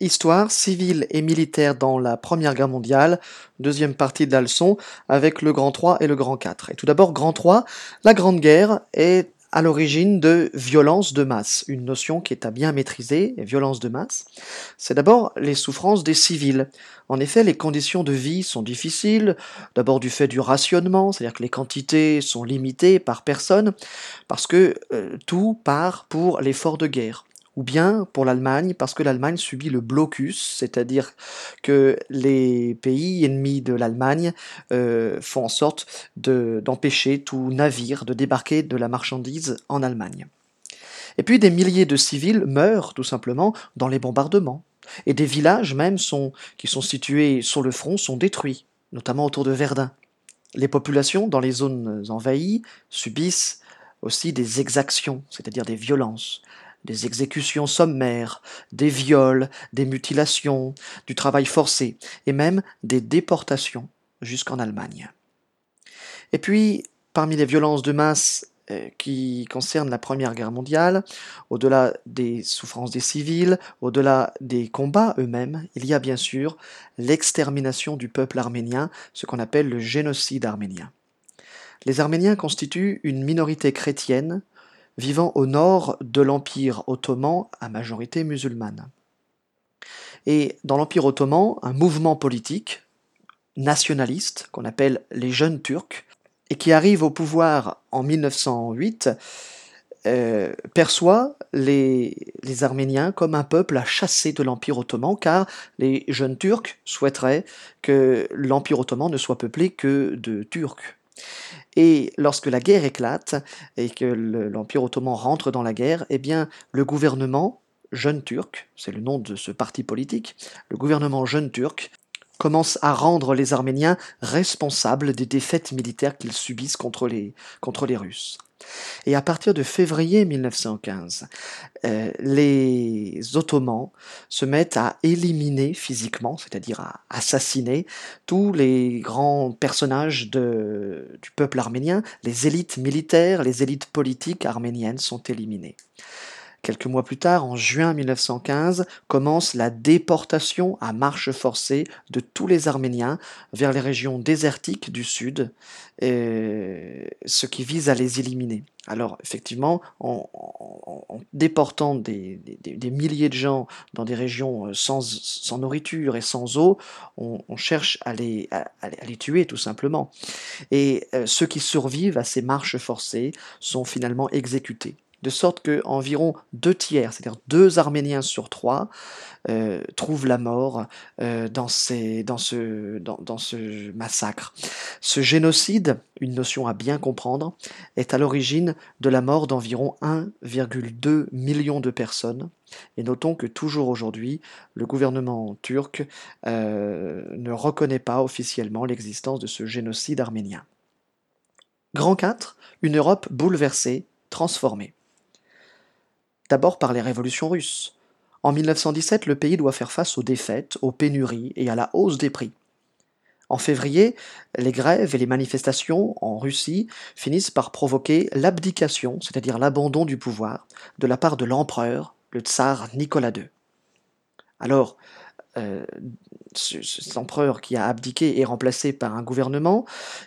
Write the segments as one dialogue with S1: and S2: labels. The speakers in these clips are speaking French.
S1: Histoire civile et militaire dans la Première Guerre mondiale, deuxième partie de la leçon, avec le Grand 3 et le Grand 4. Et tout d'abord, Grand 3, la Grande Guerre est à l'origine de violence de masse, une notion qui est à bien maîtriser, violence de masse. C'est d'abord les souffrances des civils. En effet, les conditions de vie sont difficiles, d'abord du fait du rationnement, c'est-à-dire que les quantités sont limitées par personne, parce que euh, tout part pour l'effort de guerre ou bien pour l'Allemagne, parce que l'Allemagne subit le blocus, c'est-à-dire que les pays ennemis de l'Allemagne euh, font en sorte d'empêcher tout navire de débarquer de la marchandise en Allemagne. Et puis des milliers de civils meurent tout simplement dans les bombardements, et des villages même qui sont situés sur le front sont détruits, notamment autour de Verdun. Les populations dans les zones envahies subissent aussi des exactions, c'est-à-dire des violences, des exécutions sommaires, des viols, des mutilations, du travail forcé, et même des déportations jusqu'en Allemagne. Et puis, parmi les violences de masse euh, qui concernent la Première Guerre mondiale, au-delà des souffrances des civils, au-delà des combats eux-mêmes, il y a bien sûr l'extermination du peuple arménien, ce qu'on appelle le génocide arménien. Les Arméniens constituent une minorité chrétienne vivant au nord de l'Empire ottoman à majorité musulmane. Et dans l'Empire ottoman, un mouvement politique nationaliste qu'on appelle les Jeunes Turcs, et qui arrive au pouvoir en 1908, euh, perçoit les, les, Arméniens comme un peuple à chasser de l'Empire ottoman, car les jeunes Turcs souhaiteraient que l'Empire ottoman ne soit peuplé que de Turcs. Et lorsque la guerre éclate et que l'Empire ottoman rentre dans la guerre, eh bien, le gouvernement jeune turc, c'est le nom de ce parti politique, le gouvernement jeune turc commence à rendre les Arméniens responsables des défaites militaires qu'ils subissent contre les, contre les Russes. Et à partir de février 1915, euh, les Ottomans se mettent à éliminer physiquement, c'est-à-dire à assassiner tous les grands personnages du peuple arménien. Les élites militaires, les élites politiques arméniennes sont éliminées. Quelques mois plus tard, en juin 1915, commence la déportation à marche forcée de tous les Arméniens vers les régions désertiques du sud, ce qui vise à les éliminer. Alors effectivement, en, déportant des, milliers de gens dans des régions euh, sans, nourriture et sans eau, on, cherche à les, les, tuer tout simplement. Et euh, ceux qui survivent à ces marches forcées sont finalement exécutés de sorte que environ deux tiers, c'est-à-dire deux Arméniens sur trois, euh, trouvent la mort euh, dans, ce massacre. Ce génocide, une notion à bien comprendre, est à l'origine de la mort d'environ 1,2 million de personnes. Et notons que toujours aujourd'hui, le gouvernement turc euh, ne reconnaît pas officiellement l'existence de ce génocide arménien. Grand 4, une Europe bouleversée, transformée. D'abord par les révolutions russes. En 1917, le pays doit faire face aux défaites, aux pénuries et à la hausse des prix. En février, les grèves et les manifestations en Russie finissent par provoquer l'abdication, c'est-à-dire l'abandon du pouvoir, de la part de l'empereur, le tsar Nicolas II. Alors, euh, cet empereur qui a abdiqué est remplacé par un gouvernement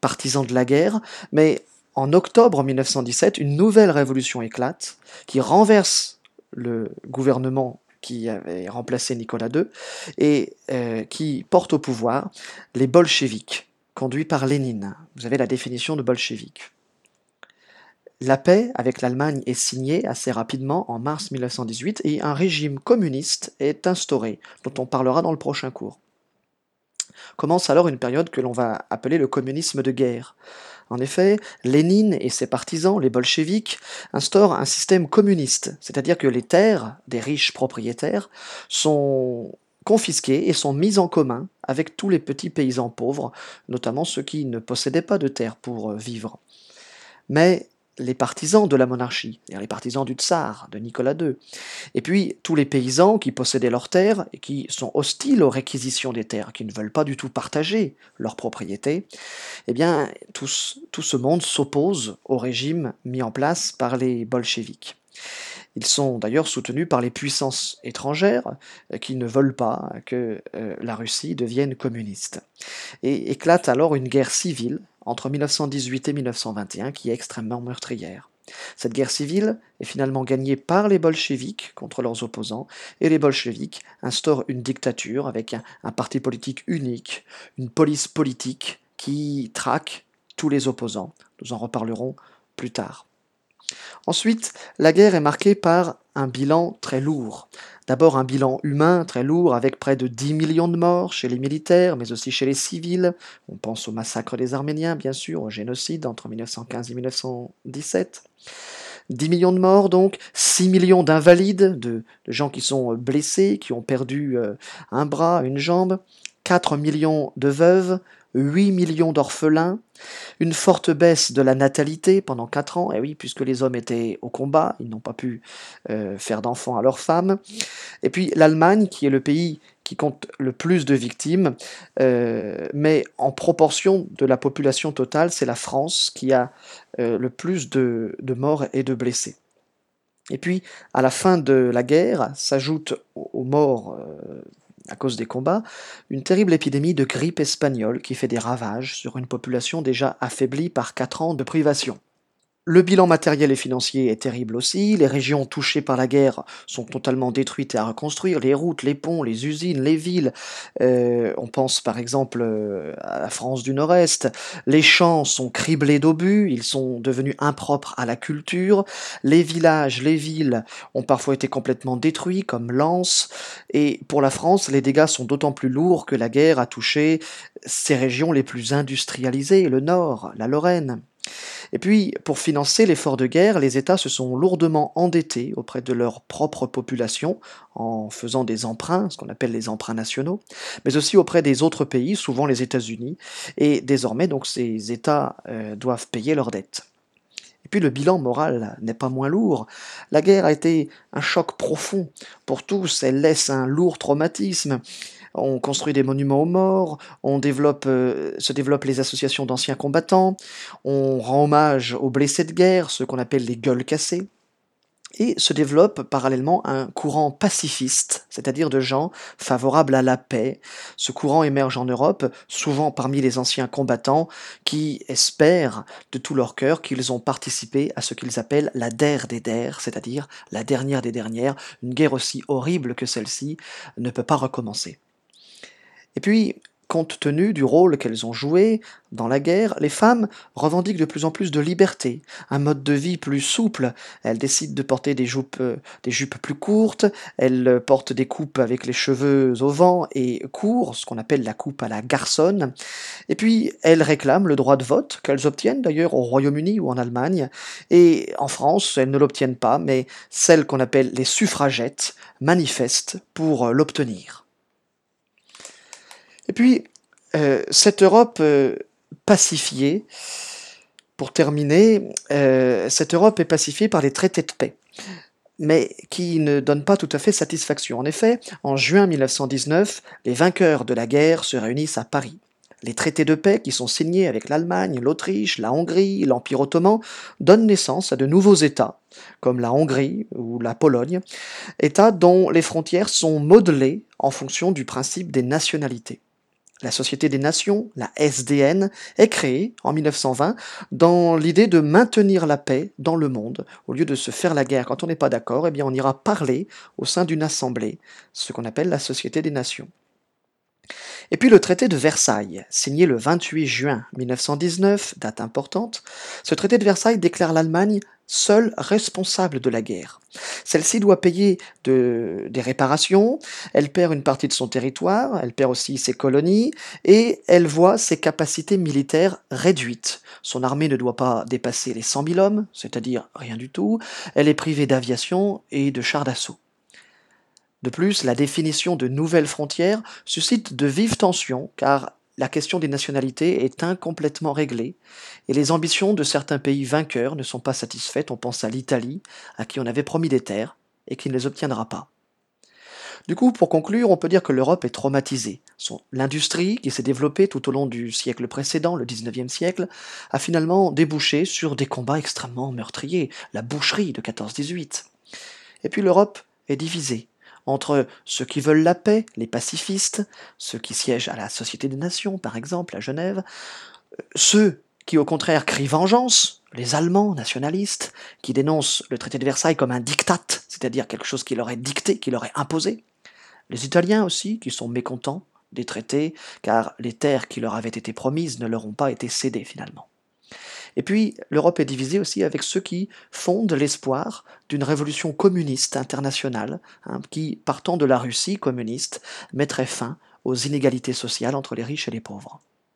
S1: partisan de la guerre, mais en octobre 1917, une nouvelle révolution éclate qui renverse le gouvernement qui avait remplacé Nicolas II et euh, qui porte au pouvoir les bolcheviks, conduits par Lénine. Vous avez la définition de bolchevique. La paix avec l'Allemagne est signée assez rapidement en mars 1918 et un régime communiste est instauré, dont on parlera dans le prochain cours. Commence alors une période que l'on va appeler le communisme de guerre. En effet, Lénine et ses partisans, les bolcheviks, instaurent un système communiste, c'est-à-dire que les terres des riches propriétaires sont confisquées et sont mises en commun avec tous les petits paysans pauvres, notamment ceux qui ne possédaient pas de terre pour vivre. Mais les partisans de la monarchie, les partisans du tsar, de Nicolas II, et puis tous les paysans qui possédaient leurs terres et qui sont hostiles aux réquisitions des terres, qui ne veulent pas du tout partager leurs propriétés, eh bien tout, ce monde s'oppose au régime mis en place par les bolcheviks. Ils sont d'ailleurs soutenus par les puissances étrangères euh, qui ne veulent pas que euh, la Russie devienne communiste. Et éclate alors une guerre civile entre 1918 et 1921 qui est extrêmement meurtrière. Cette guerre civile est finalement gagnée par les bolcheviks contre leurs opposants, et les bolcheviks instaurent une dictature avec un, un parti politique unique, une police politique qui traque tous les opposants. Nous en reparlerons plus tard. Ensuite, la guerre est marquée par un bilan très lourd. D'abord un bilan humain très lourd avec près de 10 millions de morts chez les militaires, mais aussi chez les civils. On pense au massacre des Arméniens, bien sûr, au génocide entre 1915 et 1917. 10 millions de morts donc, 6 millions d'invalides, de, gens qui sont blessés, qui ont perdu euh, un bras, une jambe, 4 millions de veuves, 8 millions d'orphelins, une forte baisse de la natalité pendant 4 ans, et oui, puisque les hommes étaient au combat, ils n'ont pas pu euh, faire d'enfants à leurs femmes, et puis l'Allemagne, qui est le pays qui compte le plus de victimes, euh, mais en proportion de la population totale, c'est la France qui a euh, le plus de, morts et de blessés. Et puis, à la fin de la guerre, s'ajoute aux morts à cause des combats, une terrible épidémie de grippe espagnole qui fait des ravages sur une population déjà affaiblie par quatre ans de privation. Le bilan matériel et financier est terrible aussi, les régions touchées par la guerre sont totalement détruites et à reconstruire, les routes, les ponts, les usines, les villes, euh, on pense par exemple euh, à la France du Nord-Est, les champs sont criblés d'obus, ils sont devenus impropres à la culture, les villages, les villes ont parfois été complètement détruits comme Lens, et pour la France, les dégâts sont d'autant plus lourds que la guerre a touché ses régions les plus industrialisées, le Nord, la Lorraine. Et puis, pour financer l'effort de guerre, les États se sont lourdement endettés auprès de leur propre population en faisant des emprunts, ce qu'on appelle les emprunts nationaux, mais aussi auprès des autres pays, souvent les États-Unis, et désormais donc ces États euh, doivent payer leurs dettes. Et puis le bilan moral n'est pas moins lourd. La guerre a été un choc profond pour tous, elle laisse un lourd traumatisme on construit des monuments aux morts, on développe, euh, se développent les associations d'anciens combattants, on rend hommage aux blessés de guerre, ceux qu'on appelle les gueules cassées, et se développe parallèlement un courant pacifiste, c'est-à-dire de gens favorables à la paix. Ce courant émerge en Europe, souvent parmi les anciens combattants, qui espèrent de tout leur cœur qu'ils ont participé à ce qu'ils appellent la der des der, c'est-à-dire la dernière des dernières, une guerre aussi horrible que celle-ci ne peut pas recommencer. Et puis, compte tenu du rôle qu'elles ont joué dans la guerre, les femmes revendiquent de plus en plus de liberté, un mode de vie plus souple. Elles décident de porter des jupes, des jupes plus courtes, elles portent des coupes avec les cheveux au vent et courts, ce qu'on appelle la coupe à la garçonne. Et puis, elles réclament le droit de vote, qu'elles obtiennent d'ailleurs au Royaume-Uni ou en Allemagne. Et en France, elles ne l'obtiennent pas, mais celles qu'on appelle les suffragettes manifestent pour l'obtenir. Et puis, euh, cette Europe euh, pacifiée, pour terminer, euh, cette Europe est pacifiée par les traités de paix, mais qui ne donnent pas tout à fait satisfaction. En effet, en juin 1919, les vainqueurs de la guerre se réunissent à Paris. Les traités de paix qui sont signés avec l'Allemagne, l'Autriche, la Hongrie, l'Empire ottoman donnent naissance à de nouveaux États, comme la Hongrie ou la Pologne, États dont les frontières sont modelées en fonction du principe des nationalités. La Société des Nations, la SDN, est créée en 1920 dans l'idée de maintenir la paix dans le monde. Au lieu de se faire la guerre quand on n'est pas d'accord, eh bien on ira parler au sein d'une assemblée, ce qu'on appelle la Société des Nations. Et puis le traité de Versailles, signé le 28 juin 1919, date importante, ce traité de Versailles déclare l'Allemagne seule responsable de la guerre. Celle-ci doit payer des réparations, elle perd une partie de son territoire, elle perd aussi ses colonies, et elle voit ses capacités militaires réduites. Son armée ne doit pas dépasser les 100 000 hommes, c'est-à-dire rien du tout, elle est privée d'aviation et de chars d'assaut. De plus, la définition de nouvelles frontières suscite de vives tensions, car la question des nationalités est incomplètement réglée, et les ambitions de certains pays vainqueurs ne sont pas satisfaites. On pense à l'Italie, à qui on avait promis des terres, et qui ne les obtiendra pas. Du coup, pour conclure, on peut dire que l'Europe est traumatisée. L'industrie, qui s'est développée tout au long du siècle précédent, le 19e siècle, a finalement débouché sur des combats extrêmement meurtriers, la boucherie de 14-18. Et puis l'Europe est divisée entre ceux qui veulent la paix, les pacifistes, ceux qui siègent à la Société des Nations, par exemple, à Genève, ceux qui au contraire crient vengeance, les Allemands nationalistes, qui dénoncent le traité de Versailles comme un diktat, c'est-à-dire quelque chose qui leur est dicté, qui leur est imposé, les Italiens aussi, qui sont mécontents des traités, car les terres qui leur avaient été promises ne leur ont pas été cédées finalement. Et puis, l'Europe est divisée aussi avec ceux qui fondent l'espoir d'une révolution communiste internationale, hein, qui, partant de la Russie communiste, mettrait fin aux inégalités sociales entre les riches et les pauvres.